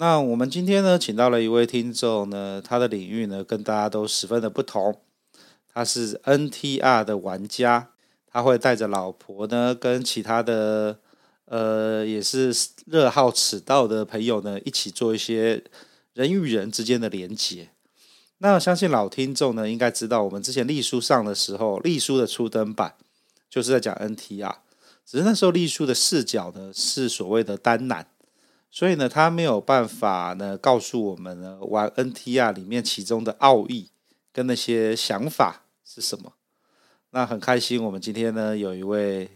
那我们今天呢，请到了一位听众呢，他的领域呢，跟大家都十分的不同。他是 NTR 的玩家，他会带着老婆呢，跟其他的呃，也是热好此道的朋友呢，一起做一些人与人之间的连接。那相信老听众呢，应该知道，我们之前丽书上的时候，丽书的初登版就是在讲 NTR。只是那时候丽书的视角呢，是所谓的单男，所以呢，他没有办法呢告诉我们呢玩 NTR 里面其中的奥义跟那些想法是什么。那很开心，我们今天呢有一位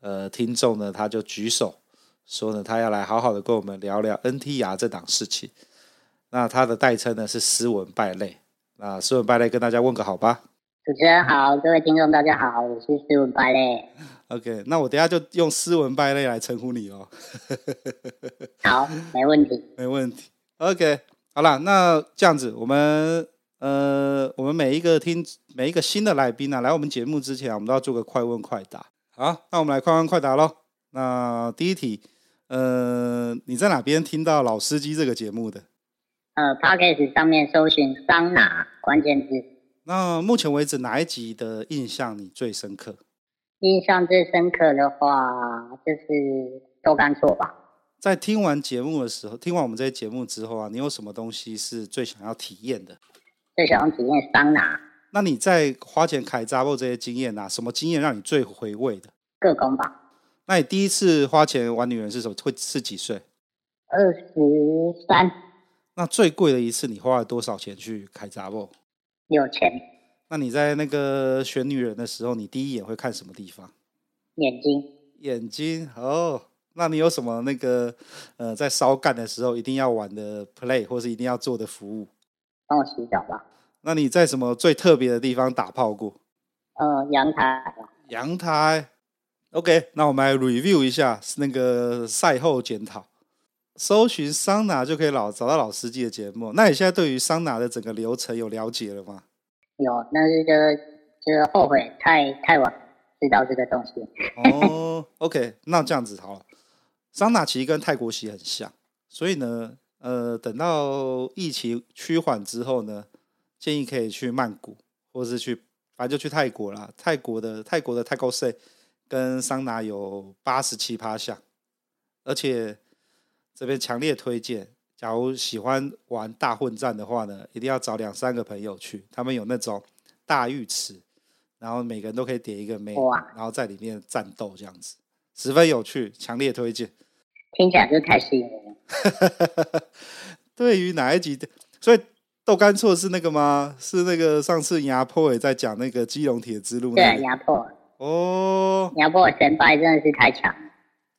呃听众呢，他就举手说呢，他要来好好的跟我们聊聊 NTR 这档事情。那他的代称呢是斯文败类。那斯文败类跟大家问个好吧。主持人好，各位听众大家好，我是斯文败类。OK，那我等下就用斯文败类来称呼你哦。好，没问题，没问题。OK，好了，那这样子，我们呃，我们每一个听每一个新的来宾呢、啊，来我们节目之前，我们都要做个快问快答。好，那我们来快问快答喽。那第一题，呃，你在哪边听到老司机这个节目的？呃，Podcast 上面搜寻桑拿关键字。那目前为止哪一集的印象你最深刻？印象最深刻的话，就是豆干错吧。在听完节目的时候，听完我们这些节目之后啊，你有什么东西是最想要体验的？最想要体验桑拿。那你在花钱开杂货这些经验啊，什么经验让你最回味的？各工吧。那你第一次花钱玩女人是什么？会是几岁？二十三。那最贵的一次你花了多少钱去开杂货？有钱。那你在那个选女人的时候，你第一眼会看什么地方？眼睛。眼睛哦。那你有什么那个呃，在烧干的时候一定要玩的 play，或是一定要做的服务？帮我洗脚吧。那你在什么最特别的地方打炮过？呃，阳台。阳台。OK，那我们来 review 一下那个赛后检讨。搜寻桑拿就可以老找到老司机的节目。那你现在对于桑拿的整个流程有了解了吗？有，但是就是就是后悔太太晚知道这个东西。哦，OK，那这样子好了。桑拿其实跟泰国洗很像，所以呢，呃，等到疫情趋缓之后呢，建议可以去曼谷，或者是去，反正就去泰国啦。泰国的泰国的泰国税跟桑拿有八十七趴像，而且。这边强烈推荐，假如喜欢玩大混战的话呢，一定要找两三个朋友去。他们有那种大浴池，然后每个人都可以点一个妹，然后在里面战斗，这样子十分有趣，强烈推荐。听起来就太吸引人了。对于哪一集的？所以豆干错是那个吗？是那个上次压迫也在讲那个基隆铁之路，那个？对，压迫。哦，压迫神拜真的是太强。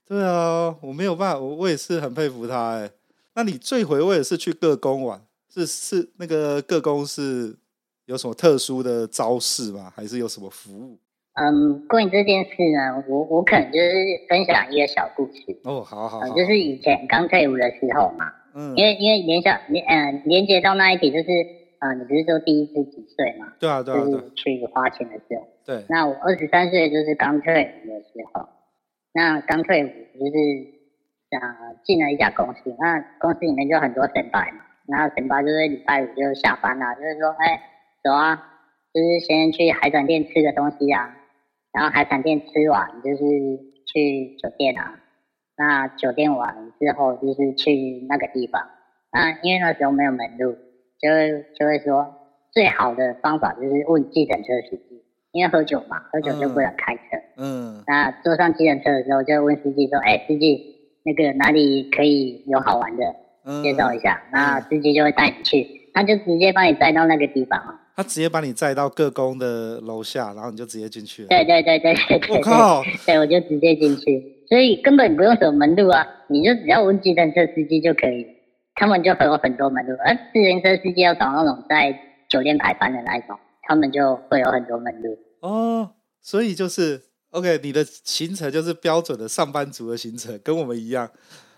对啊，我没有办法，我我也是很佩服他哎。那你最回味的是去各宫玩，是是那个各宫是有什么特殊的招式吗？还是有什么服务？嗯，关于这件事呢，我我可能就是分享一个小故事哦，好好，就是以前刚退伍的时候嘛，嗯，因为因为连下连嗯连接到那一题就是啊，你不是说第一次几岁嘛？对啊对啊，就是去花钱的时候，对，那我二十三岁就是刚退伍的时候。那刚退伍就是呃进了一家公司，那公司里面就很多神拜嘛，然后神拜就是礼拜五就下班了，就是说哎走啊，就是先去海产店吃个东西啊，然后海产店吃完就是去酒店啊，那酒店完之后就是去那个地方，那因为那时候没有门路，就会就会说最好的方法就是问计程车司机。因为喝酒嘛，喝酒就不能开车。嗯，嗯，那坐上计程车的时候，就问司机说：“哎、欸，司机，那个哪里可以有好玩的？嗯、介绍一下。嗯”那司机就会带你去，他就直接把你载到那个地方。他直接把你载到各宫的楼下，然后你就直接进去了。对对对对对对。我靠！对，我就直接进去，所以根本不用走门路啊，你就只要问计程车司机就可以。他们就会有很多门路，而自行车司机要找那种在酒店排班的那一种，他们就会有很多门路。哦，所以就是 OK，你的行程就是标准的上班族的行程，跟我们一样，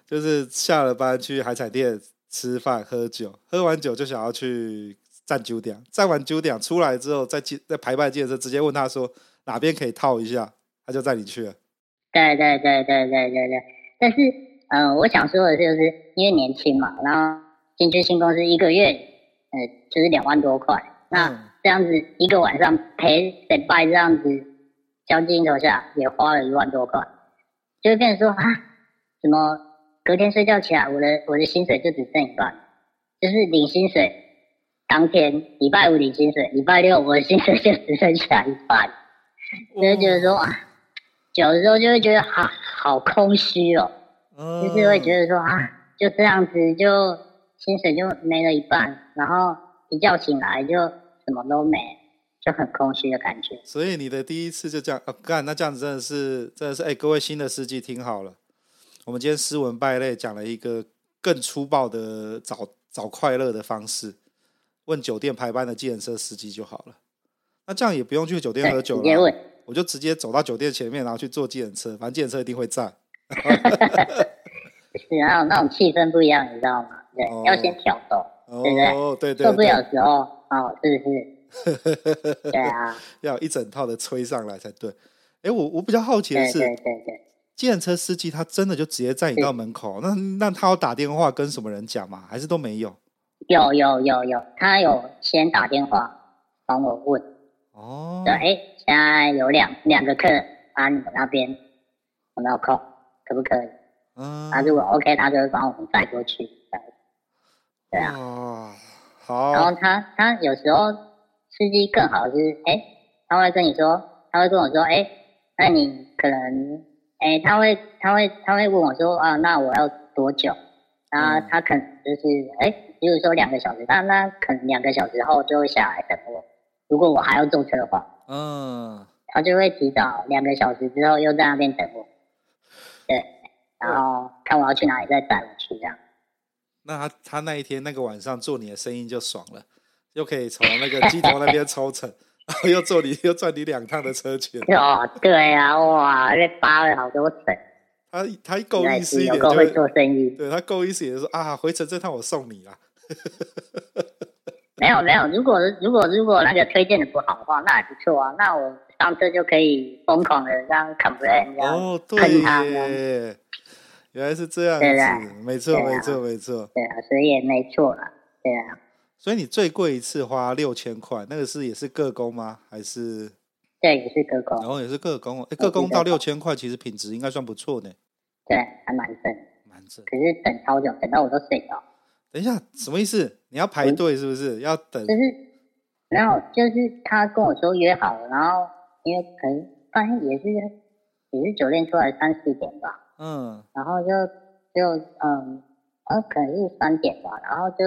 就是下了班去海产店吃饭喝酒，喝完酒就想要去站酒点，站完酒点出来之后再进在排班的时候直接问他说哪边可以套一下，他就带你去了。对对对对对对对，但是。嗯、呃，我想说的就是，因为年轻嘛，然后进去新公司一个月，呃，就是两万多块。那这样子一个晚上陪礼拜这样子，交金头下也花了一万多块，就会变成说啊，怎么隔天睡觉起来，我的我的薪水就只剩一半，就是领薪水当天礼拜五领薪水，礼拜六我的薪水就只剩下一半，就会觉得说啊，有的时候就会觉得好好空虚哦。就是会觉得说啊，就这样子就薪水就没了一半，然后一觉醒来就什么都没，就很空虚的感觉。所以你的第一次就这样啊干，那这样子真的是真的是哎，各位新的司机听好了，我们今天斯文败类讲了一个更粗暴的找找快乐的方式，问酒店排班的计程车司机就好了。那这样也不用去酒店喝酒了，我就直接走到酒店前面，然后去坐计程车，反正计程车一定会在。是啊，那种气氛不一样，你知道吗？对，哦、要先挑逗，哦、对不对？对，对，对，受不了的时候，哦，是不是？对啊，要一整套的吹上来才对。哎，我我比较好奇的是，对对对对，计程车司机他真的就直接载你到门口？那那他要打电话跟什么人讲吗？还是都没有？有有有有，他有先打电话帮我问。哦。对，哎，现在有两两个客人啊，你们那边有没有空？可不可以？嗯，他如果 OK，他就会帮我们带过去。对啊，哦、好。然后他他有时候司机更好就是，哎，他会跟你说，他会跟我说，哎，那你可能，哎，他会他会他会问我说，啊，那我要多久？然后他可能就是，哎，比如说两个小时，那那可能两个小时后就会下来等我。如果我还要坐车的话，嗯，他就会提早两个小时之后又在那边等我。对，然后看我要去哪里再带我去这样。那他他那一天那个晚上做你的生意就爽了，又可以从那个机头那边抽成，然后又坐你又赚你两趟的车钱。哦，对啊，哇，被扒了好多成。他他够意思一点就会做生意。对，他够意思也就说啊，回程这趟我送你啦。没有没有，如果如果如果那个推荐的不好的话，那还不错啊，那我。上车就可以疯狂的这样 complain 这样哦，对耶，原来是这样子，对啊、没错、啊、没错没错，对啊，所以也没错了，对啊。所以你最贵一次花六千块，那个是也是个工吗？还是？对，也是个工。然后也是个工，哎，个工到六千块，其实品质应该算不错呢。对，还蛮正，蛮正。可是等超久，等到我都睡着。等一下，什么意思？你要排队是不是？嗯、要等？就是，然后就是他跟我说约好了，然后。因为可能发现也是也是酒店出来三四点吧，嗯，然后就就嗯，呃，可能是三点吧，然后就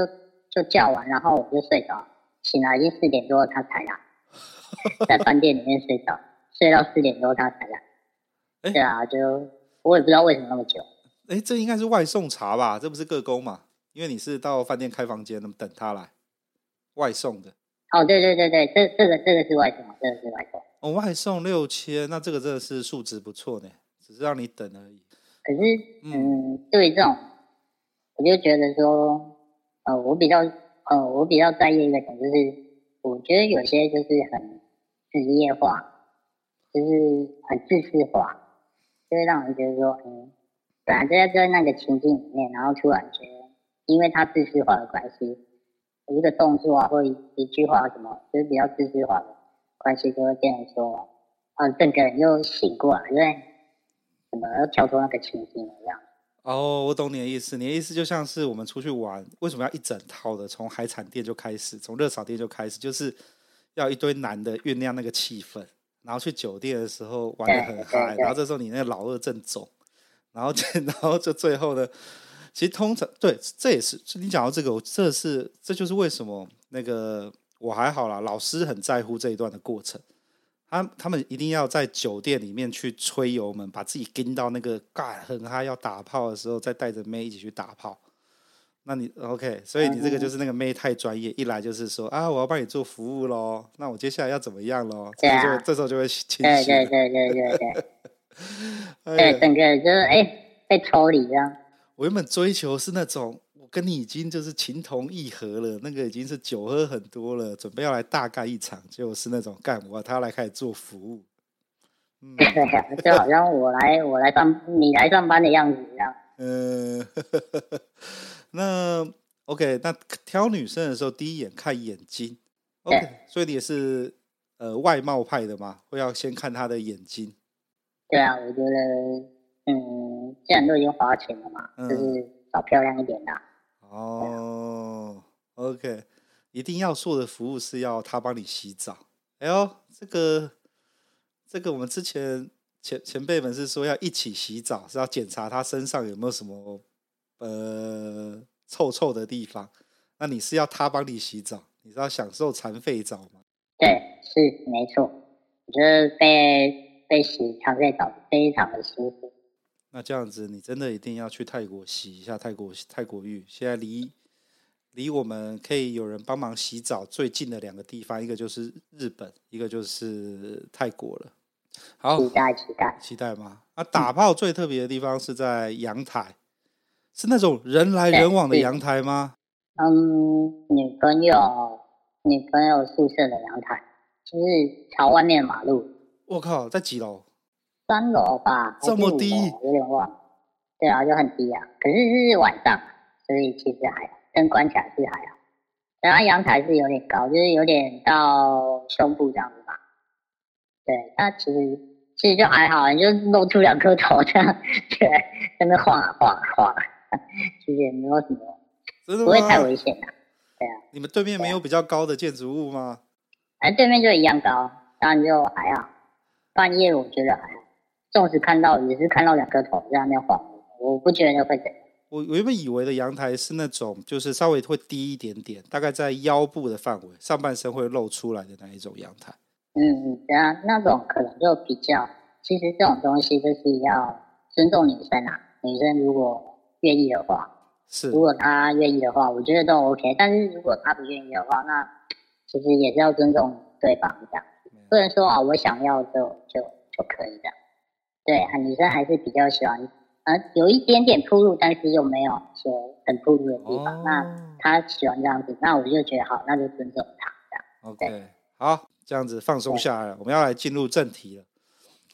就叫完，然后我就睡着，醒来已经四点多，他才来，在饭店里面睡着，睡到四点多他才来，欸、对啊，就我也不知道为什么那么久，哎，这应该是外送茶吧？这不是个工嘛？因为你是到饭店开房间，那么等他来外送的。哦，对对对对，这这个这个是外送，这个是外送。哦，外送六千，那这个真的是数值不错呢，只是让你等而已。可是，嗯，对于这种，我就觉得说，呃，我比较，呃，我比较在意一个点，就是我觉得有些就是很职业化，就是很自私化，就会让人觉得说，嗯，本来就在那个情境里面，然后突然觉得，因为他自私化的关系，一个动作啊，或一一句话什么，就是比较自私化的。关系就会这样说，啊，整个人又醒过来，因为怎么要跳脱那个情境一样。哦，我懂你的意思。你的意思就像是我们出去玩，为什么要一整套的？从海产店就开始，从热炒店就开始，就是要一堆男的酝酿那个气氛，然后去酒店的时候玩的很嗨，然后这时候你那个老二正走，然后 然后就最后呢，其实通常对，这也是你讲到这个，这是这就是为什么那个。我还好啦，老师很在乎这一段的过程，他他们一定要在酒店里面去吹油门，把自己跟到那个尬很嗨要打炮的时候，再带着妹一起去打炮。那你 OK，所以你这个就是那个妹太专业，一来就是说啊，我要帮你做服务喽，那我接下来要怎么样喽？对啊，这时候就会清晰。对对对对对对。对，整个就是哎，被抽离了。我原本追求是那种，我跟你已经就是情同意合了，那个已经是酒喝很多了，准备要来大干一场，就是那种干我他要来开始做服务。就好像我来我来上你来上班的样子一样。嗯。那 OK，那挑女生的时候，第一眼看眼睛，OK，所以你也是呃外貌派的嘛，会要先看她的眼睛。对啊，我觉得，嗯，既然都已经花钱了嘛，嗯、就是找漂亮一点的。哦、，OK，一定要做的服务是要他帮你洗澡。哎呦，这个这个我们之前前前辈们是说要一起洗澡，是要检查他身上有没有什么。呃，臭臭的地方，那你是要他帮你洗澡？你是要享受残废澡吗？对，是没错。我觉得被被洗残废澡非常的舒服。那这样子，你真的一定要去泰国洗一下泰国泰国浴。现在离离我们可以有人帮忙洗澡最近的两个地方，一个就是日本，一个就是泰国了。好，期待期待期待吗？那打炮最特别的地方是在阳台。是那种人来人往的阳台吗？嗯，女朋友女朋友宿舍的阳台，就是朝外面马路。我靠，在几楼？三楼吧。这么低？有点忘。对啊，就很低啊。可是是晚上，所以其实还好，灯关起来是还好。然后阳台是有点高，就是有点到胸部这样子吧。对，那其实其实就还好，你就露出两颗头这样，对，在那晃啊晃啊晃啊。其实也没有什么，不会太危险的。对啊，你们对面没有比较高的建筑物吗？哎，对面就一样高，当然就还好。半夜我觉得还好，纵使看到也是看到两个头在那边晃，我不觉得会怎样。我我原本以为的阳台是那种，就是稍微会低一点点，大概在腰部的范围，上半身会露出来的那一种阳台。嗯嗯，对啊，那种可能就比较，其实这种东西就是要尊重女生啊。女生如果愿意的话，是如果她愿意的话，我觉得都 OK。但是如果她不愿意的话，那其实也是要尊重对方这样，不能说啊，我想要就就就可以的。对啊，女生还是比较喜欢，呃，有一点点暴露，但是又没有说很暴露的地方。哦、那她喜欢这样子，那我就觉得好，那就尊重她这样。OK，好，这样子放松下来了，我们要来进入正题了。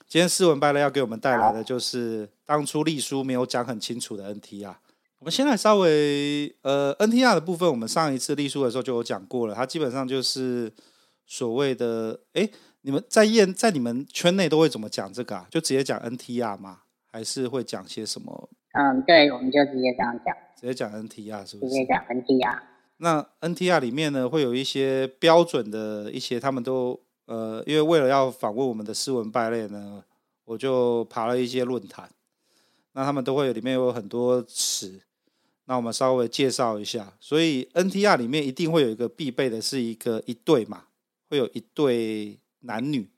今天斯文败类要给我们带来的就是当初丽叔没有讲很清楚的 NTR。我们先来稍微呃 NTR 的部分，我们上一次丽叔的时候就有讲过了。它基本上就是所谓的哎，你们在业在你们圈内都会怎么讲这个啊？就直接讲 NTR 吗？还是会讲些什么？嗯，对，我们就直接这样讲，直接讲 NTR 是不是？直接讲 NTR。那 NTR 里面呢，会有一些标准的一些，他们都。呃，因为为了要访问我们的斯文败类呢，我就爬了一些论坛，那他们都会有里面有很多词，那我们稍微介绍一下。所以 NTR 里面一定会有一个必备的是一个一对嘛，会有一对男女。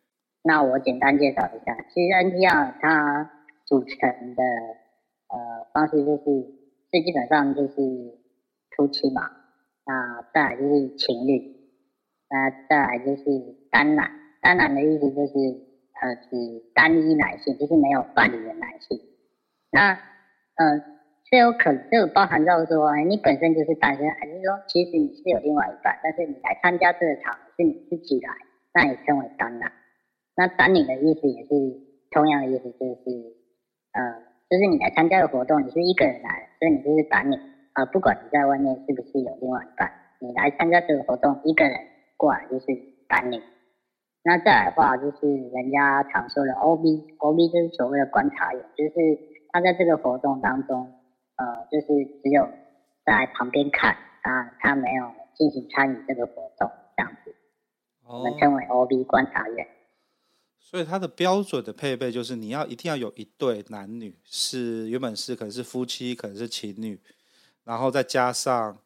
那我简单介绍一下，其实 NTR 它组成的呃方式就是最基本上就是夫妻嘛，那再来就是情侣。那再来就是单男，单男的意思就是呃指单一男性，就是没有伴侣的男性。那呃这有可能，这有包含到说，你本身就是单身，还是说其实你是有另外一半，但是你来参加这个场是你自己来，那也称为单男。那单女的意思也是同样的意思，就是呃就是你来参加的活动，你是一个人来，所以你就是单女啊，不管你在外面是不是有另外一半，你来参加这个活动一个人。过来就是单女，那再来的话就是人家常说的 OB，OB 就是所谓的观察员，就是他在这个活动当中，呃，就是只有在旁边看啊，他没有进行参与这个活动，我们称为 OB 观察员。所以它的标准的配备就是你要一定要有一对男女，是原本是可能是夫妻，可能是情侣，然后再加上。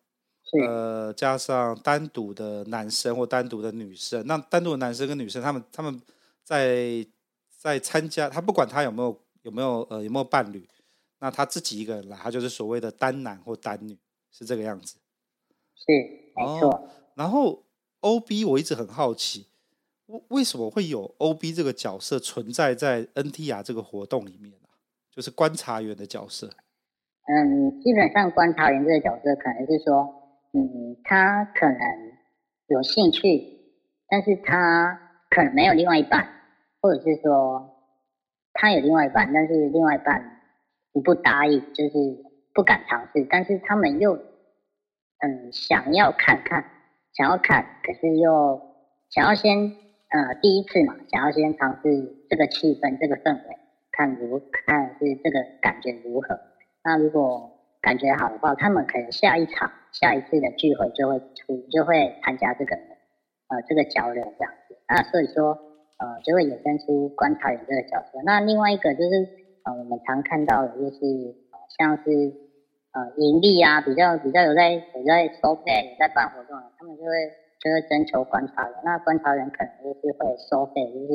呃，加上单独的男生或单独的女生，那单独的男生跟女生，他们他们在在参加，他不管他有没有有没有呃有没有伴侣，那他自己一个人来，他就是所谓的单男或单女，是这个样子。是，没错。哦，然后 OB 我一直很好奇，为为什么会有 OB 这个角色存在在 NTR 这个活动里面啊？就是观察员的角色。嗯，基本上观察员这个角色可能是说，嗯，他可能有兴趣，但是他可能没有另外一半，或者是说他有另外一半，但是另外一半不答应，就是不敢尝试，但是他们又嗯想要看看，想要看，可是又想要先呃第一次嘛，想要先尝试这个气氛、这个氛围，看如看是这个感觉如何。那如果感觉好的话，他们可能下一场、下一次的聚会就会出，就会参加这个呃这个交流这样子。那所以说呃就会衍生出观察员这个角色。那另外一个就是呃我们常看到的就是呃像是呃盈利啊，比较比较有在有在收费、有在办活动的，他们就会就会征求观察员。那观察员可能就是会收费，就是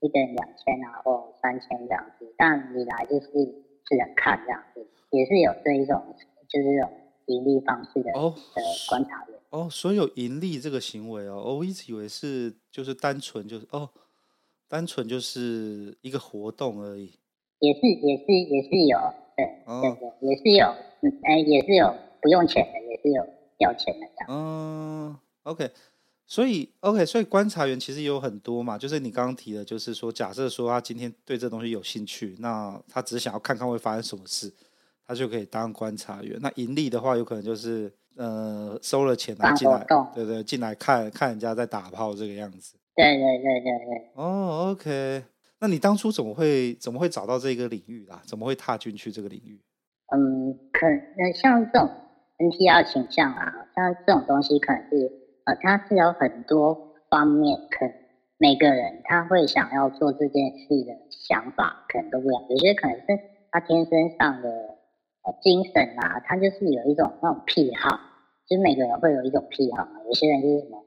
一个人两千啊或三千这样子。但你来就是只能看这样子。也是有这一种，就是这种盈利方式的哦的观察员哦，所以有盈利这个行为哦，我一直以为是就是单纯就是哦，单纯就是一个活动而已。也是也是也是有，对、哦、对对，也是有，哎、嗯、也是有不用钱的，也是有要钱的。嗯，OK，所以 OK，所以观察员其实也有很多嘛，就是你刚刚提的，就是说假设说他今天对这东西有兴趣，那他只是想要看看会发生什么事。他就可以当观察员。那盈利的话，有可能就是呃收了钱来进来，对对，进来看看人家在打炮这个样子。对对对对对。哦，OK。那你当初怎么会怎么会找到这个领域啦？怎么会踏进去这个领域？嗯，可能像这种 NTR 倾向啊，像这种东西，可能是呃，它是有很多方面，可能每个人他会想要做这件事的想法可能都不一样。有些可能是他天生上的呃。精神啊，他就是有一种那种癖好，就是每个人会有一种癖好嘛。有些人就是什么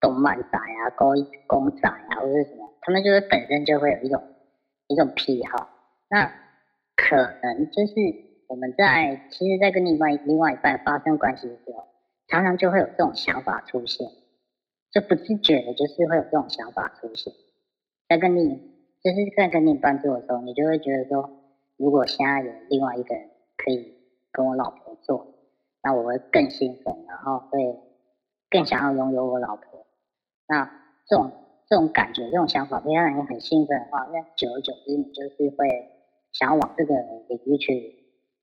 动漫宅啊、公公仔啊，或者什么，他们就是本身就会有一种一种癖好。那可能就是我们在其实，在跟另外另外一半发生关系的时候，常常就会有这种想法出现，就不自觉的，就是会有这种想法出现。在跟你就是在跟另一半做的时候，你就会觉得说，如果现在有另外一个人。可以跟我老婆做，那我会更兴奋，然后会更想要拥有我老婆。那这种这种感觉、这种想法，会让人很兴奋的话，那久而久之，你就是会想要往这个领域去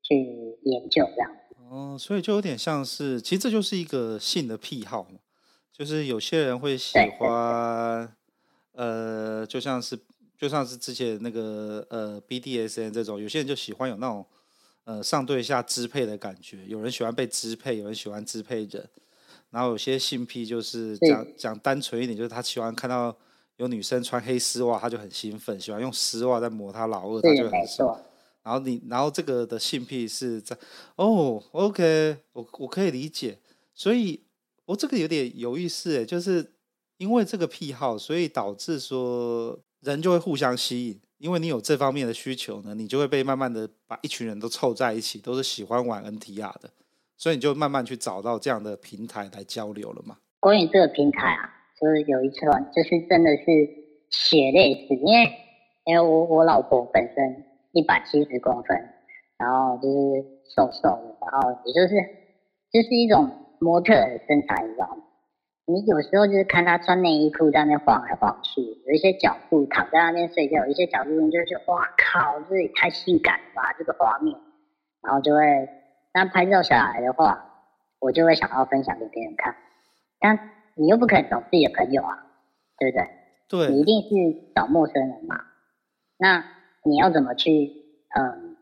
去研究这样。哦，所以就有点像是，其实这就是一个性的癖好嘛，就是有些人会喜欢，呃，就像是就像是之前那个呃 BDSN 这种，有些人就喜欢有那种。呃，上对下支配的感觉，有人喜欢被支配，有人喜欢支配人，然后有些性癖就是讲讲单纯一点，就是他喜欢看到有女生穿黑丝袜，他就很兴奋，喜欢用丝袜在磨他老二，他就很爽。然后你，然后这个的性癖是在哦，OK，我我可以理解，所以我这个有点有意思诶，就是因为这个癖好，所以导致说人就会互相吸引。因为你有这方面的需求呢，你就会被慢慢的把一群人都凑在一起，都是喜欢玩 NTR 的，所以你就慢慢去找到这样的平台来交流了嘛。关于这个平台啊，就是有一次，就是真的是血泪史，因为因为我我老婆本身一百七十公分，然后就是瘦瘦的，然后也就是就是一种模特的身材，你知道吗？你有时候就是看她穿内衣裤在那边晃来晃去，有一些角度躺在那边睡觉，有一些角度你就觉得哇靠，这也太性感了吧这个画面，然后就会，那拍照下来的话，我就会想要分享给别人看，但你又不可能找自己的朋友啊，对不对？对，你一定是找陌生人嘛，那你要怎么去嗯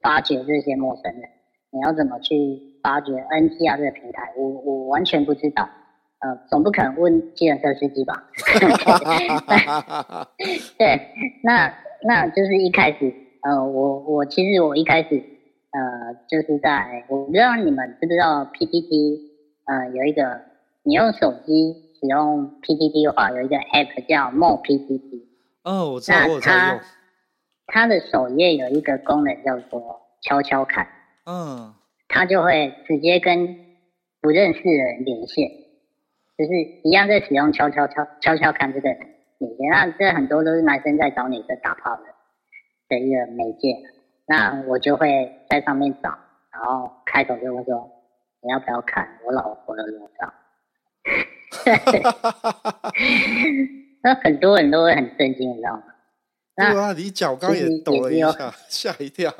发掘这些陌生人？你要怎么去发掘 NTR 这个平台？我我完全不知道。呃，总不可能问计程车司机吧？对，那那就是一开始，呃，我我其实我一开始，呃，就是在我不知道你们知不知道 PPT，呃，有一个你用手机使用 PPT 的话，有一个 App 叫 More PTT。哦，我知道，我在用。它的首页有一个功能叫做悄悄看。嗯。它就会直接跟不认识的人连线，就是一样在使用悄悄悄悄悄看这个连线。那这很多都是男生在找女生打炮的的一个媒介。那我就会在上面找，然后开头就会说：“你要不要看我老婆的裸照？” 那很多人都会很震惊，你知道吗？对啊，你脚刚也抖了一下，吓一跳。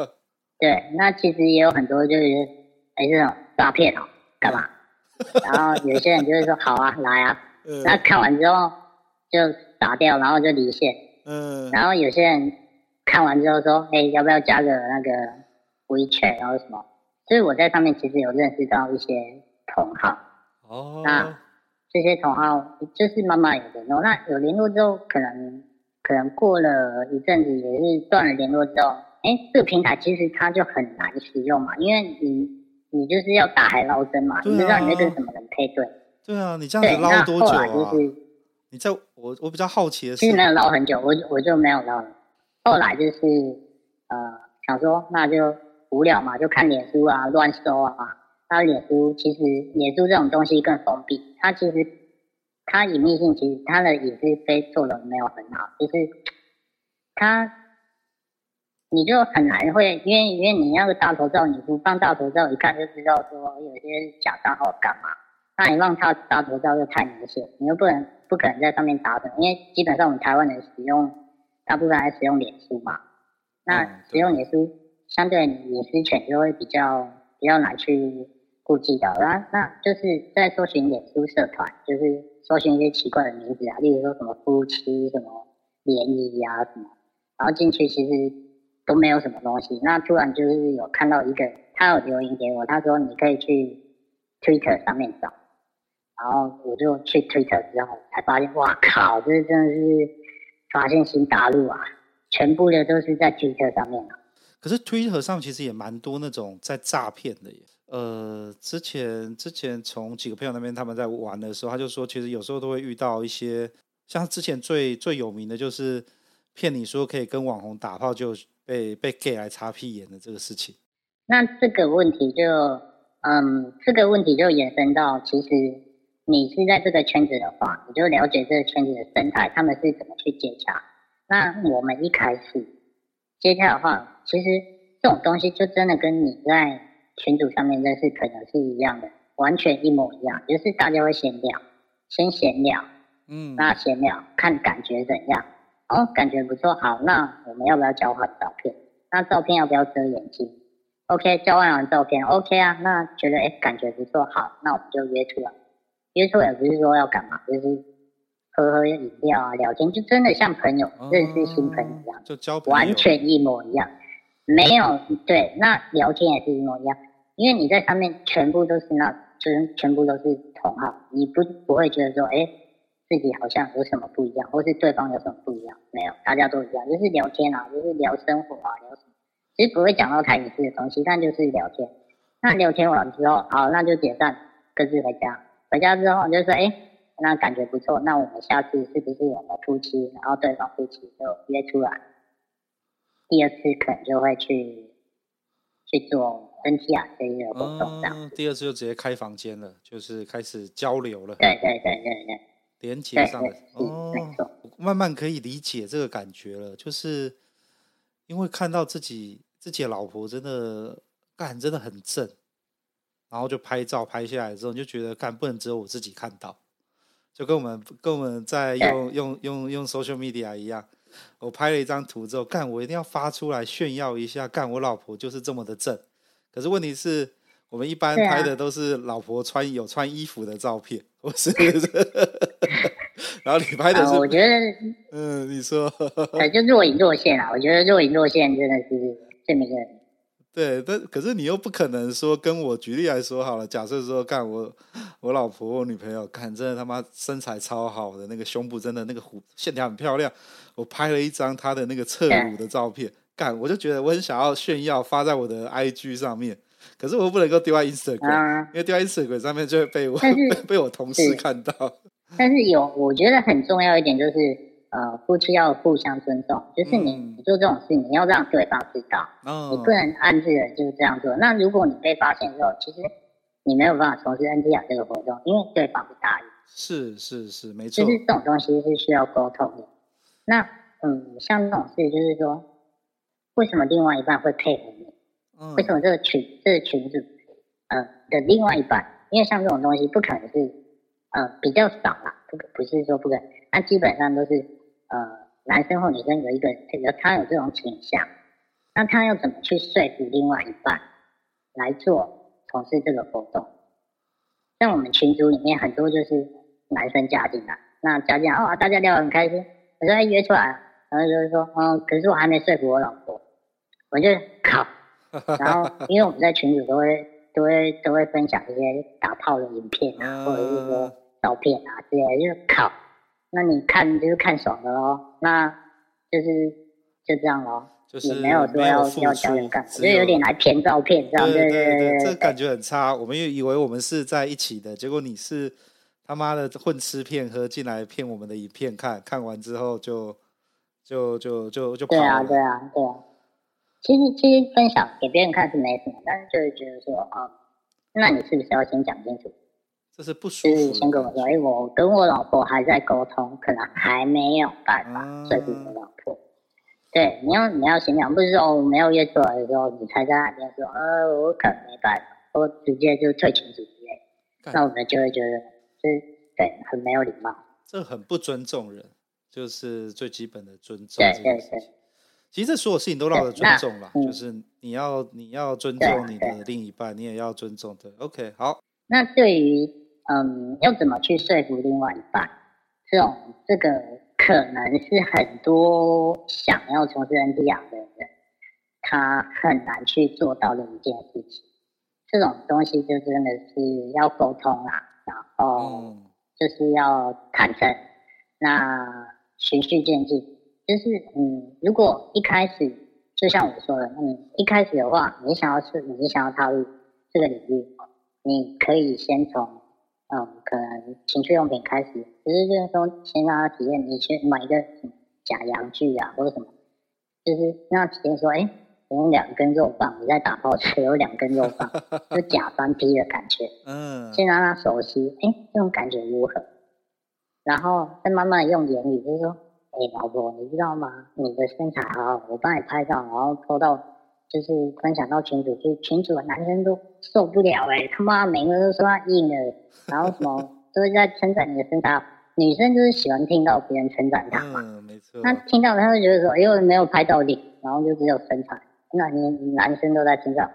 对，那其实也有很多就是哎这种诈骗哦，干嘛？然后有些人就会说：“好啊，来啊。”那看完之后就打掉，然后就离线。嗯。然后有些人。看完之后说：“哎、欸，要不要加个那个 WeChat，然后什么？”所以我在上面其实有认识到一些同好。哦。那这些同好就是慢慢有联络。那有联络之后，可能可能过了一阵子，也是断了联络之后，哎、欸，这个平台其实它就很难使用嘛，因为你你就是要大海捞针嘛，你不知道你在跟什么人配对。对啊，你这样子捞多久啊？就是你在我我比较好奇的是，其实没有捞很久，我我就没有捞了。后来就是，呃，想说那就无聊嘛，就看脸书啊，乱搜啊。那脸书其实脸书这种东西更封闭，它其实它隐秘性其实它的隐私非做的没有很好，就是它你就很难会，因为因为你那个大头照，你不放大头照，一看就知道说有些假账号干嘛。那你放他大头照就太明显，你又不能不可能在上面打的，因为基本上我们台湾人使用。大部分还使用脸书嘛，那使用脸书相对隐私权就会比较比较难去顾及到，那那就是在搜寻脸书社团，就是搜寻一些奇怪的名字啊，例如说什么夫妻、什么联谊呀什么，然后进去其实都没有什么东西，那突然就是有看到一个，他有留言给我，他说你可以去 Twitter 上面找，然后我就去 Twitter 之后才发现，哇靠，这真的是。发现新大陆啊，全部的都是在推特上面啊。可是推特上其实也蛮多那种在诈骗的耶。呃，之前之前从几个朋友那边他们在玩的时候，他就说，其实有时候都会遇到一些，像之前最最有名的就是骗你说可以跟网红打炮，就被被 gay 来擦屁眼的这个事情。那这个问题就，嗯，这个问题就延伸到其实。你是在这个圈子的话，你就了解这个圈子的生态，他们是怎么去接洽。那我们一开始接洽的话，其实这种东西就真的跟你在群组上面认识可能是一样的，完全一模一样。就是大家会闲聊，先闲聊，嗯，那闲聊看感觉怎样？哦，感觉不错，好，那我们要不要交换照片？那照片要不要遮眼睛？OK，交换完照片，OK 啊，那觉得哎感觉不错，好，那我们就约出来。约出也不是说要干嘛，就是喝喝饮料啊，聊天，就真的像朋友、哦、认识新朋友一样，就交朋友完全一模一样。没有对，那聊天也是一模一样，因为你在上面全部都是那，就是全部都是同号，你不不会觉得说，哎，自己好像有什么不一样，或是对方有什么不一样，没有，大家都一样，就是聊天啊，就是聊生活啊，聊什么，其实不会讲到太隐私的东西，但就是聊天。那聊天完之后，好，那就解散，各自回家。回家之后就说：“哎，那感觉不错，那我们下次是不是我们夫妻？然后对方夫妻就约出来，第二次可能就会去去做 NTR 这一个活动，这样、嗯。第二次就直接开房间了，就是开始交流了。对对对对对，连接上了哦，慢慢可以理解这个感觉了，就是因为看到自己自己的老婆真的干真的很正。”然后就拍照拍下来之后，你就觉得看不能只有我自己看到，就跟我们跟我们在用用用用 social media 一样，我拍了一张图之后，干我一定要发出来炫耀一下，干我老婆就是这么的正。可是问题是我们一般拍的都是老婆穿有穿衣服的照片，不是？然后你拍的是？我觉得，嗯，你说，就若隐若现啊。我觉得若隐若现真的是这么一个。对，但可是你又不可能说跟我举例来说好了。假设说，干我我老婆我女朋友，看真的他妈身材超好的，那个胸部真的那个弧线条很漂亮。我拍了一张她的那个侧乳的照片，干我就觉得我很想要炫耀，发在我的 IG 上面。可是我不能够丢在 Instagram，、啊、因为丢在 Instagram 上面就会被我被，被我同事看到。但是有，我觉得很重要一点就是，呃，夫妻要互相尊重，就是你、嗯、你做这种事，你要让对方知道，哦、你不能暗自的就是这样做。那如果你被发现之后，其实你没有办法从事 NTR 这个活动，因为对方不答应。是是是，没错。就是这种东西是需要沟通的。那嗯，像这种事，就是说，为什么另外一半会配合你？嗯、为什么这个群这个群组呃的另外一半？因为像这种东西，不可能是呃比较少啦，不不是说不可能，那基本上都是。呃，男生或女生有一个这个，他有这种倾向，那他要怎么去说服另外一半来做从事这个活动？像我们群组里面很多就是男生加进来，那加进来哦，大家聊得很开心，我说约出来，然后就是说，嗯，可是我还没说服我老婆，我就靠，然后因为我们在群组都会都会都会分享一些打炮的影片啊，或者是说照片啊之类的，就是靠。那你看就是看爽的喽，那就是就这样喽，就是也没有说要要教人干，就有点来骗照片这样，对对对，这感觉很差。我们又以为我们是在一起的，结果你是他妈的混吃骗喝进来骗我们的影片看，看完之后就就就就就。对啊对啊对啊。其实其实分享给别人看是没什么，但是就是觉得说啊，那你是不是要先讲清楚？这是不舒服。就是先跟我说，哎，我跟我老婆还在沟通，可能还没有办法说服我老婆。对，你要你要先讲，不是说我没有约出来的时候，你才在那边说，呃，我可能没办法，我直接就退群组之类。那我们就会觉得，就是对，很没有礼貌。这很不尊重人，就是最基本的尊重。对对对。其实这所有事情都绕着尊重了，就是你要你要尊重你的另一半，你也要尊重的。OK，好。那对于嗯，要怎么去说服另外一半？这种这个可能是很多想要从事 NTR 的人，他很难去做到的一件事情。这种东西就真的是要沟通啊，然后就是要坦诚，那循序渐进。就是嗯，如果一开始就像我说的，嗯，一开始的话，你想要是你想要踏入这个领域，你可以先从。嗯，可能情趣用品开始，只是就是说先让他体验，你去买一个假阳具啊，或者什么，就是让他体验说，哎、欸，我用两根肉棒，你在打炮时有两根肉棒，就假翻 批的感觉。嗯，先让他熟悉，哎、欸，这种感觉如何？然后再慢慢用言语，就是说，哎、欸，老婆，你知道吗？你的身材好好，我帮你拍照，然后 po 到。就是分享到群组，就群组的男生都受不了哎、欸，他妈每个人都说他硬了，然后什么 都是在称赞你的身材，女生就是喜欢听到别人称赞她嘛，嗯，没错。那听到他会觉得说，哎为没有拍到脸，然后就只有身材，那你男生都在称赞，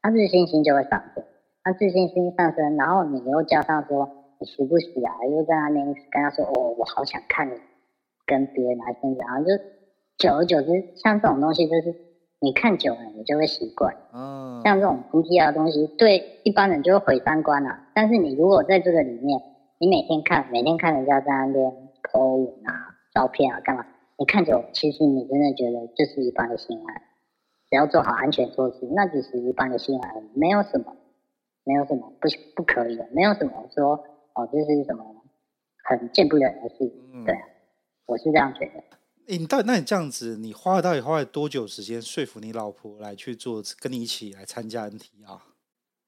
他自信心就会上升，他自信心上升，然后你又加上说你时不时啊，又在那边跟他说，哦，我好想看你跟别的男生讲，然后就久而久之，像这种东西就是。你看久了，你就会习惯。嗯，像这种 NTR 的东西，对一般人就会毁三观了。但是你如果在这个里面，你每天看，每天看人家在那边 po 文啊、照片啊，干嘛？你看久了，其实你真的觉得这是一般的性爱，只要做好安全措施，那只是一般的性爱，没有什么，没有什么不不可以的，没有什么说哦，这是什么很见不得人的事。对，我是这样觉得。你到那你这样子，你花了到底花了多久时间说服你老婆来去做，跟你一起来参加 NT 啊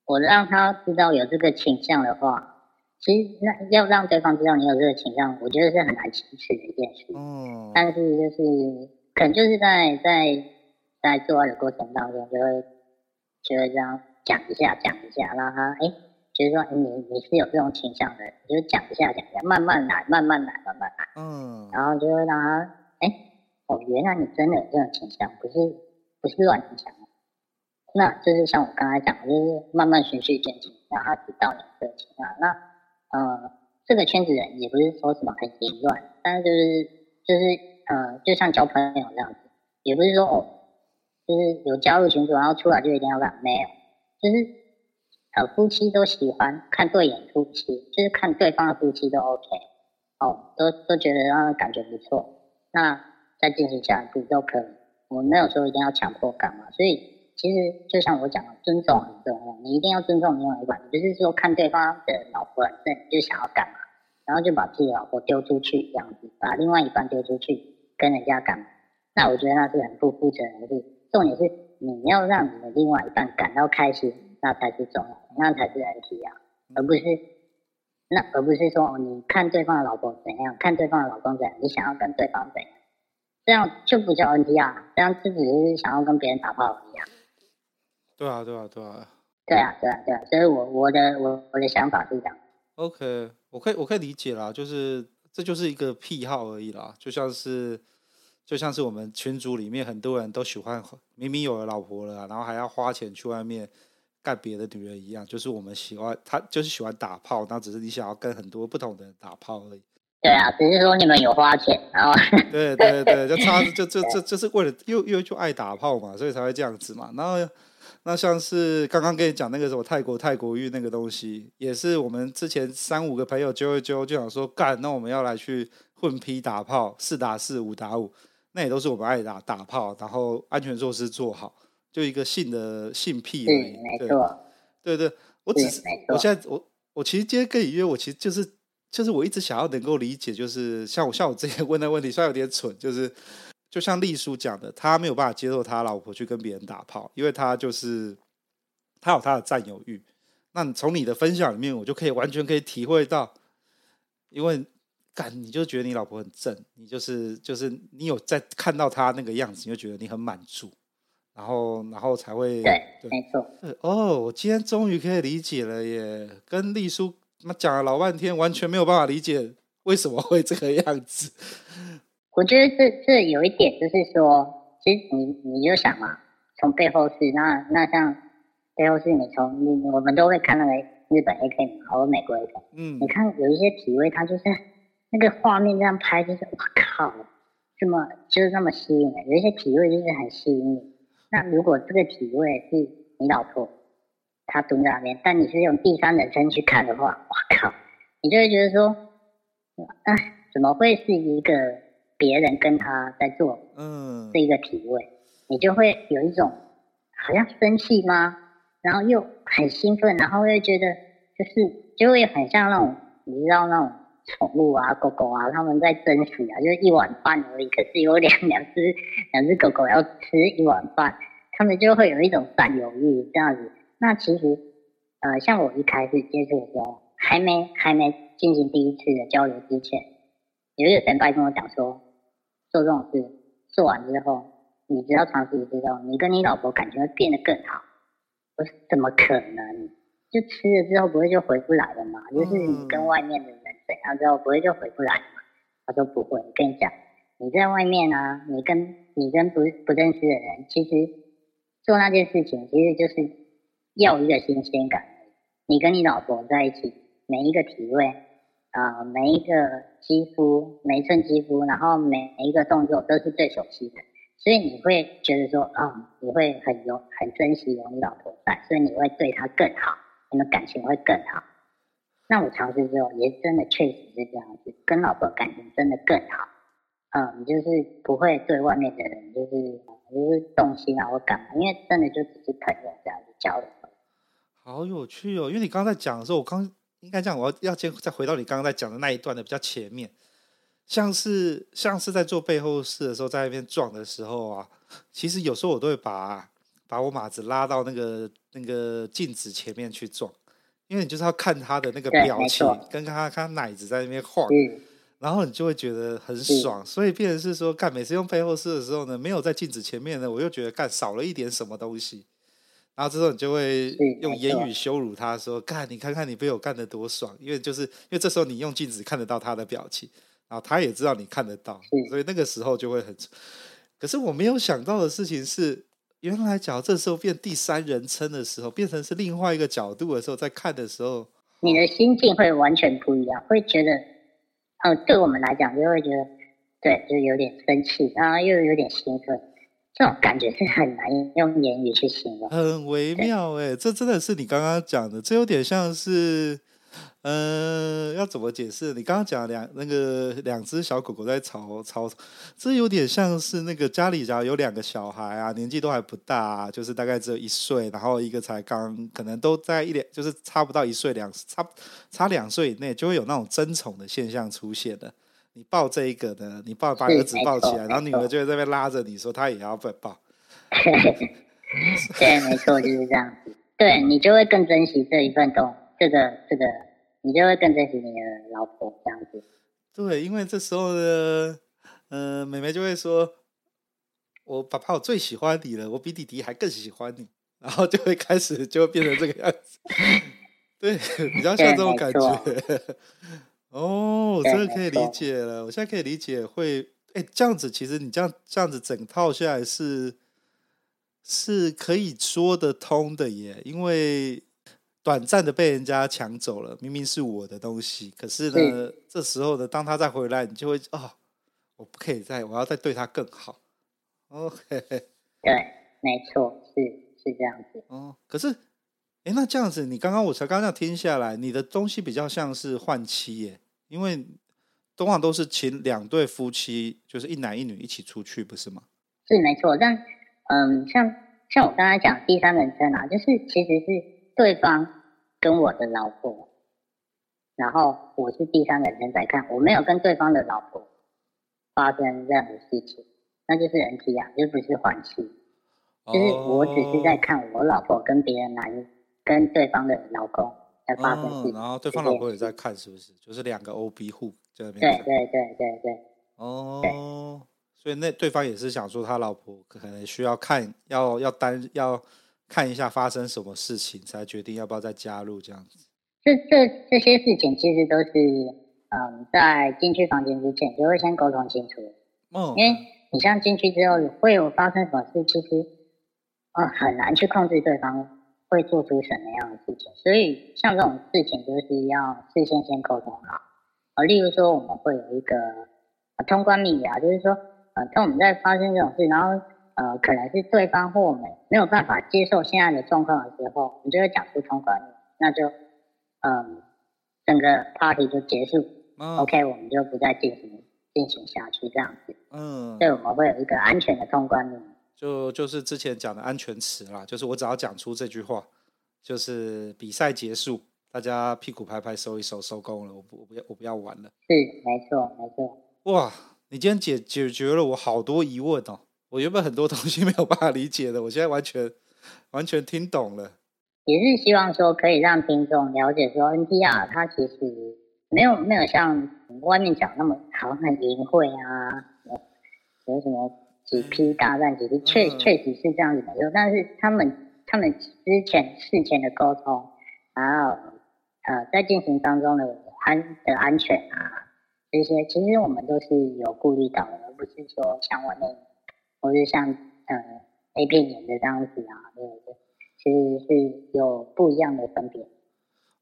我让他知道有这个倾向的话，其实那要让对方知道你有这个倾向，我觉得是很难启齿的一件事。嗯。但是就是可能就是在在在做爱的过程当中，就会就会这样讲一下讲一下，让他哎，就是说你你是有这种倾向的，你就讲一下讲一下，慢慢来，慢慢来，慢慢来。嗯。然后就会让他。哎，哦，原来你真的有这种倾向，不是不是乱倾向。那就是像我刚才讲的，就是慢慢循序渐进，让他知道你的情况。那呃，这个圈子人也不是说什么很淫乱，但是就是就是呃，就像交朋友这样子，也不是说哦，就是有加入群组然后出来就一定要干，没有，就是呃夫妻都喜欢看对眼夫妻，就是看对方的夫妻都 OK，哦，都都觉得让人感觉不错。那再进行下一步都可以，我们没有说一定要强迫干嘛，所以其实就像我讲的，尊重很重要，你一定要尊重另外一半，不是说看对方的老婆很正就想要干嘛，然后就把自己老婆丢出去，这样子把另外一半丢出去跟人家干嘛？那我觉得那是很不负责任的事。重点是你要让你的另外一半感到开心，那才是重要，那才是人体啊，而不是那而不是说你看对方的老婆怎样，看对方的老公怎样，你想要跟对方怎样，这样就不叫 NT 啊，这样自己是想要跟别人打炮而已啊。对啊，对啊，对啊。对啊，对啊，对啊，所以我我的我我的想法是这样。OK，我可以我可以理解啦，就是这就是一个癖好而已啦，就像是就像是我们群组里面很多人都喜欢，明明有了老婆了，然后还要花钱去外面干别的女人一样，就是我们喜欢他就是喜欢打炮，那只是你想要跟很多不同的人打炮而已。对啊，只是说你们有花钱，然后对对对，就差就就就就是为了又又就爱打炮嘛，所以才会这样子嘛，然后。那像是刚刚跟你讲那个什么泰国泰国浴那个东西，也是我们之前三五个朋友揪一揪，就想说干，那我们要来去混批打炮，四打四，五打五，那也都是我们爱打打炮，然后安全措施做好，就一个性的性癖而已。没错。对对，我只是我现在我我其实今天跟你约，我其实就是就是我一直想要能够理解，就是像我像我之前问的问题，虽然有点蠢，就是。就像丽叔讲的，他没有办法接受他老婆去跟别人打炮，因为他就是他有他的占有欲。那从你的分享里面，我就可以完全可以体会到，因为干你就觉得你老婆很正，你就是就是你有在看到她那个样子，你就觉得你很满足，然后然后才会对，对没错。哦，我今天终于可以理解了耶！跟丽叔他妈讲了老半天，完全没有办法理解为什么会这个样子。我觉得这这有一点就是说，其实你你就想嘛，从背后是那那像背后是你从你我们都会看那个日本 A K 嘛，或者美国 A K，嗯，你看有一些体位，它就是那个画面这样拍，就是我靠，这么就是那么吸引人，有一些体位就是很吸引你。那如果这个体位是你老婆，她蹲在那边，但你是用第三人称去看的话，我靠，你就会觉得说，哎，怎么会是一个？别人跟他在做，嗯，这一个体位，嗯，你就会有一种好像生气吗？然后又很兴奋，然后又觉得就是就会很像那种你知道那种宠物啊，狗狗啊，他们在争食啊，就是一碗饭而已，可是有两两只 两只狗狗要吃一碗饭，他们就会有一种占有欲这样子。那其实呃，像我一开始接触的时候，还没还没进行第一次的交流之前，有一个前辈跟我讲说。做这种事，做完之后，你只要尝试之后，你跟你老婆感情会变得更好。我说怎么可能？就吃了之后不会就回不来了嘛？就是你跟外面的人怎样之后不会就回不来了吗？他说不会。我跟你讲，你在外面啊，你跟你跟不不认识的人，其实做那件事情，其实就是要一个新鲜感。你跟你老婆在一起，每一个体位。啊、每一个肌肤，每一寸肌肤，然后每每一个动作都是最熟悉的，所以你会觉得说，啊、你会很有很珍惜有你老婆在，所以你会对她更好，你们感情会更好。那我尝试之后，也真的确实是这样子，跟老婆感情真的更好。嗯，就是不会对外面的人就是就是动心啊或干嘛，因为真的就只是朋友这样子交流。好有趣哦，因为你刚才在讲的时候，我刚。应该这样，我要要先再回到你刚刚在讲的那一段的比较前面，像是像是在做背后事的时候，在那边撞的时候啊，其实有时候我都会把把我马子拉到那个那个镜子前面去撞，因为你就是要看他的那个表情，跟看他看奶子在那边晃，然后你就会觉得很爽，所以变成是说，干每次用背后事的时候呢，没有在镜子前面呢，我又觉得干少了一点什么东西。然后之后你就会用言语羞辱他说，说干你看看你被我干得多爽，因为就是因为这时候你用镜子看得到他的表情，然后他也知道你看得到，所以那个时候就会很。可是我没有想到的事情是，原来假如这时候变第三人称的时候，变成是另外一个角度的时候，在看的时候，你的心境会完全不一样，会觉得，呃，对我们来讲就会觉得，对，就有点生气，然后又有点兴奋。这种感觉是很难用言语去形容，很微妙哎，这真的是你刚刚讲的，这有点像是呃，要怎么解释？你刚刚讲两那个两只小狗狗在吵吵，这有点像是那个家里假如有两个小孩啊，年纪都还不大，啊，就是大概只有一岁，然后一个才刚可能都在一两，就是差不到一岁两差差两岁以内，就会有那种争宠的现象出现的。你抱这一个呢，你抱把儿子抱起来，然后女儿就在那边拉着你说她也要被抱。对，没错，就是这样子。对，你就会更珍惜这一份东，这个这个，你就会更珍惜你的老婆这样子。对，因为这时候呢，呃，妹妹就会说：“我爸爸，我最喜欢你了，我比弟弟还更喜欢你。”然后就会开始就会变成这个样子。对，比较像这种感觉。哦，真的可以理解了。我现在可以理解会，哎，这样子其实你这样这样子整套下来是是可以说得通的耶。因为短暂的被人家抢走了，明明是我的东西，可是呢，是这时候呢，当他再回来，你就会哦，我不可以再，我要再对他更好。OK，对，没错，是是这样子。哦，可是。哎，那这样子，你刚刚我才刚刚听下来，你的东西比较像是换妻耶，因为通常都是请两对夫妻，就是一男一女一起出去，不是吗？是没错，但嗯，像像我刚才讲第三人称啊，就是其实是对方跟我的老婆，然后我是第三人称在看，我没有跟对方的老婆发生任何事情，那就是 NT 啊，就不是换妻，就是我只是在看我老婆跟别人男人。跟对方的老公在发生事情，嗯，然后对方老婆也在看，是不是？就是两个 OB 户在那边。对对对对对。哦，所以那对方也是想说，他老婆可能需要看，要要单要看一下发生什么事情，才决定要不要再加入这样子。这这这些事情其实都是，嗯，在进去房间之前就会先沟通清楚。嗯，因为你像进去之后会有发生什么事，其实，嗯，很难去控制对方。会做出什么样的事情？所以像这种事情，就是要事先先沟通好。呃，例如说，我们会有一个通关密语啊，就是说，呃，当我们在发生这种事，然后呃，可能是对方或我们没有办法接受现在的状况的时候，我们就会讲出通关那就嗯、呃，整个 party 就结束。嗯、OK，我们就不再进行进行下去这样子。嗯，所以我们会有一个安全的通关密语。就就是之前讲的安全词啦，就是我只要讲出这句话，就是比赛结束，大家屁股拍拍收一收，收工了，我不我不要我不要玩了。是，没错没错。哇，你今天解解决了我好多疑问哦，我原本很多东西没有办法理解的，我现在完全完全听懂了。也是希望说可以让听众了解说，NTR 它其实没有没有像外面讲那么好像很淫秽啊，有什么。几批大战，其实确确实是这样子的，但是他们他们之前事前的沟通，然后呃在进行当中的安的安全啊这些，其实我们都是有顾虑到的，而不是说像我那，或是像呃 A 片演的这样子啊，对对，其实是有不一样的分别。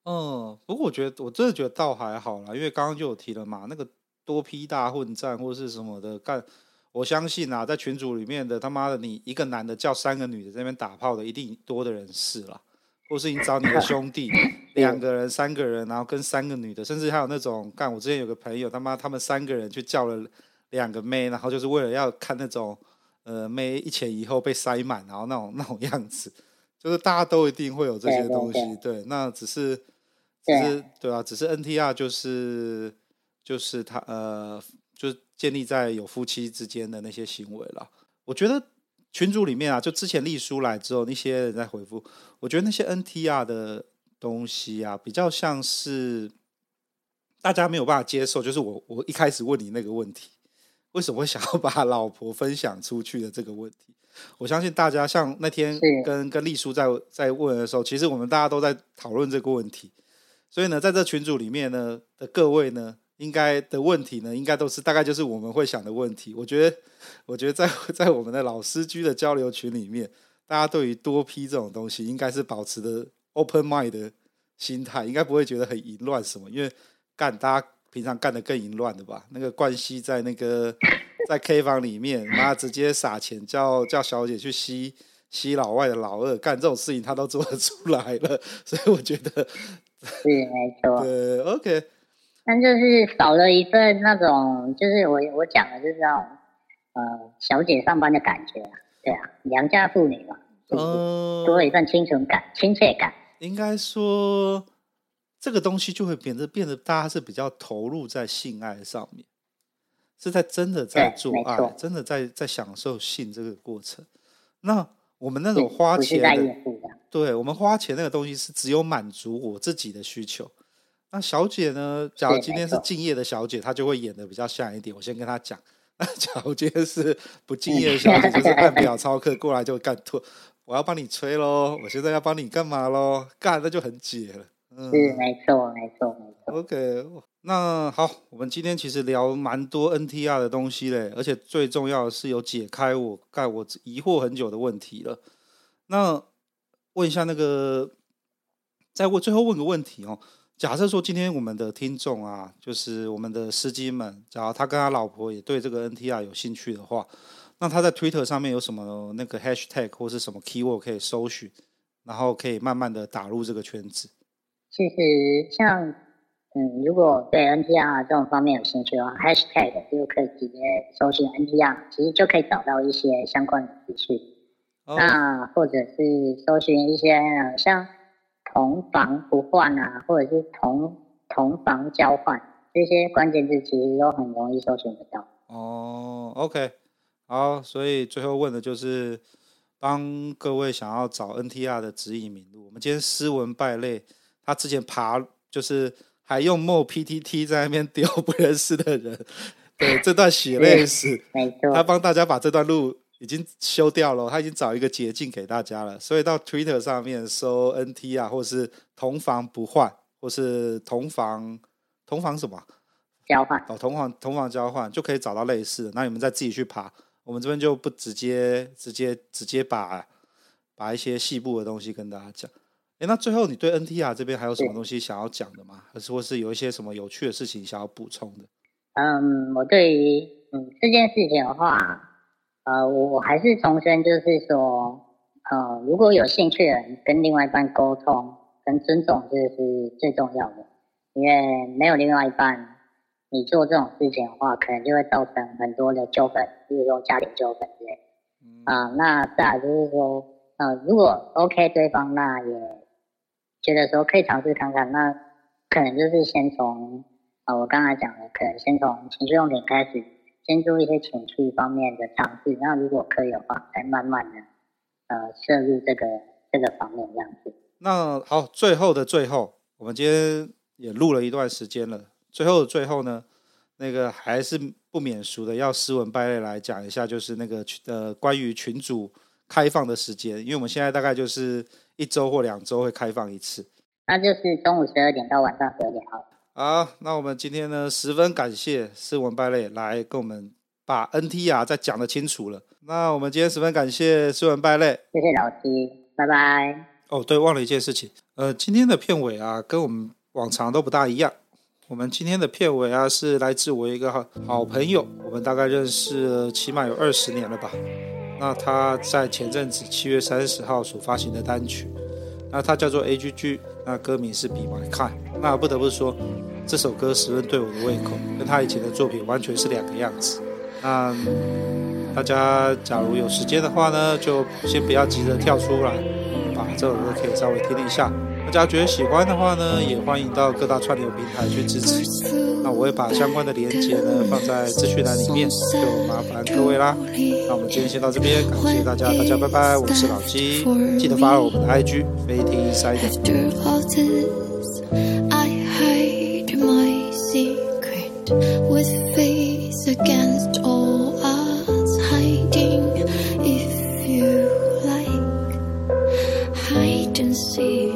嗯，不过我觉得我真的觉得倒还好啦，因为刚刚就有提了嘛，那个多批大混战或是什么的干。我相信啊，在群组里面的他妈的，你一个男的叫三个女的在那边打炮的，一定多的人是了，或是你找你的兄弟 两个人、三个人，然后跟三个女的，甚至还有那种干。我之前有个朋友，他妈他们三个人去叫了两个妹，然后就是为了要看那种呃妹一前一后被塞满，然后那种那种样子，就是大家都一定会有这些东西。对，那只是只是对啊，只是 NTR 就是就是他呃。就建立在有夫妻之间的那些行为了。我觉得群组里面啊，就之前丽书来之后，那些人在回复，我觉得那些 NTR 的东西啊，比较像是大家没有办法接受。就是我我一开始问你那个问题，为什么会想要把老婆分享出去的这个问题，我相信大家像那天跟跟丽叔在在问的时候，其实我们大家都在讨论这个问题。所以呢，在这群组里面呢的各位呢。应该的问题呢，应该都是大概就是我们会想的问题。我觉得，我觉得在 在我们的老司机的交流群里面，大家对于多批这种东西，应该是保持的 open mind 的心态，应该不会觉得很淫乱什么。因为干大家平常干的更淫乱的吧？那个冠希在那个 在 K 房里面，妈直接撒钱叫叫小姐去吸吸老外的老二，干这种事情他都做得出来了。所以我觉得。是没错。对，OK。但就是少了一份那种，就是我我讲的就是那种呃小姐上班的感觉啊，对啊，良家妇女嘛，嗯，多了一份清纯感、亲切感。应该说，这个东西就会变得变得大家是比较投入在性爱上面，是在真的在做爱，真的在在享受性这个过程。那我们那种花钱的，的对，我们花钱那个东西是只有满足我自己的需求。那小姐呢？假如今天是敬业的小姐，她就会演的比较像一点。我先跟她讲，那假如今天是不敬业的小姐，就是按表操课过来就干吐。我要帮你吹喽，我现在要帮你干嘛喽？干那就很解了。嗯，是没错，没错，没错。OK，那好，我们今天其实聊蛮多 NTR 的东西嘞，而且最重要的是有解开我盖我疑惑很久的问题了。那问一下那个，再问最后问个问题哦。假设说今天我们的听众啊，就是我们的司机们，假如他跟他老婆也对这个 NTR 有兴趣的话。那他在 Twitter 上面有什么那个 Hashtag 或是什么 Keyword 可以搜寻，然后可以慢慢的打入这个圈子。其实像嗯，如果对 NTR 这种方面有兴趣的话，Hashtag 就可以直接搜寻 NTR，其实就可以找到一些相关的资讯。Oh. 那或者是搜寻一些像同房不换啊，或者是同同房交换这些关键字，其实都很容易搜寻得到。哦、oh，OK。好，所以最后问的就是帮各位想要找 NTR 的指引名路。我们今天斯文败类，他之前爬就是还用 Mo PTT 在那边丢不认识的人，对这段血泪史，他帮大家把这段路已经修掉了，他已经找一个捷径给大家了。所以到 Twitter 上面搜 NT 啊或是同房不换，或是同房同房什么交换哦，同房同房交换就可以找到类似的。那你们再自己去爬。我们这边就不直接、直接、直接把把一些细部的东西跟大家讲。哎，那最后你对 NTR 这边还有什么东西想要讲的吗？还是或是有一些什么有趣的事情想要补充的？嗯，我对于嗯这件事情的话，呃，我我还是重申，就是说，呃，如果有兴趣的人跟另外一半沟通跟尊重，这是最重要的，因为没有另外一半。你做这种事情的话，可能就会造成很多的纠纷，比如说家庭纠纷之类。啊、呃，那再来就是说，呃，如果 OK 对方，那也觉得说可以尝试看看，那可能就是先从啊、我刚才讲的，可能先从情绪用品开始，先做一些情绪方面的尝试。那如果可以的话，再慢慢的呃涉入这个这个方面这样子。那好，最后的最后，我们今天也录了一段时间了。最后的最后呢，那个还是不免俗的，要斯文败类来讲一下，就是那个呃关于群主开放的时间，因为我们现在大概就是一周或两周会开放一次，那就是中午十二点到晚上十二点好。好，那我们今天呢，十分感谢斯文败类来跟我们把 NTR 再讲得清楚了。那我们今天十分感谢斯文败类，谢谢老师，拜拜。哦，对，忘了一件事情，呃，今天的片尾啊，跟我们往常都不大一样。我们今天的片尾啊，是来自我一个好好朋友，我们大概认识了起码有二十年了吧。那他在前阵子七月三十号所发行的单曲，那他叫做 AGG，那歌名是 Be My Kind。那不得不说，这首歌十分对我的胃口，跟他以前的作品完全是两个样子。那大家假如有时间的话呢，就先不要急着跳出来，把这首歌可以稍微听一下。大家觉得喜欢的话呢，也欢迎到各大串流平台去支持。那我会把相关的链接呢放在资讯栏里面，就麻烦各位啦。那我们今天先到这边，感谢大家，大家拜拜。我是老鸡，记得发我们的 IG，MADE IN SIGHT OF I HIDE MY SECRET WITH FACE AGAINST ALL US HIDING IF YOU LIKE HIDE AND SEE。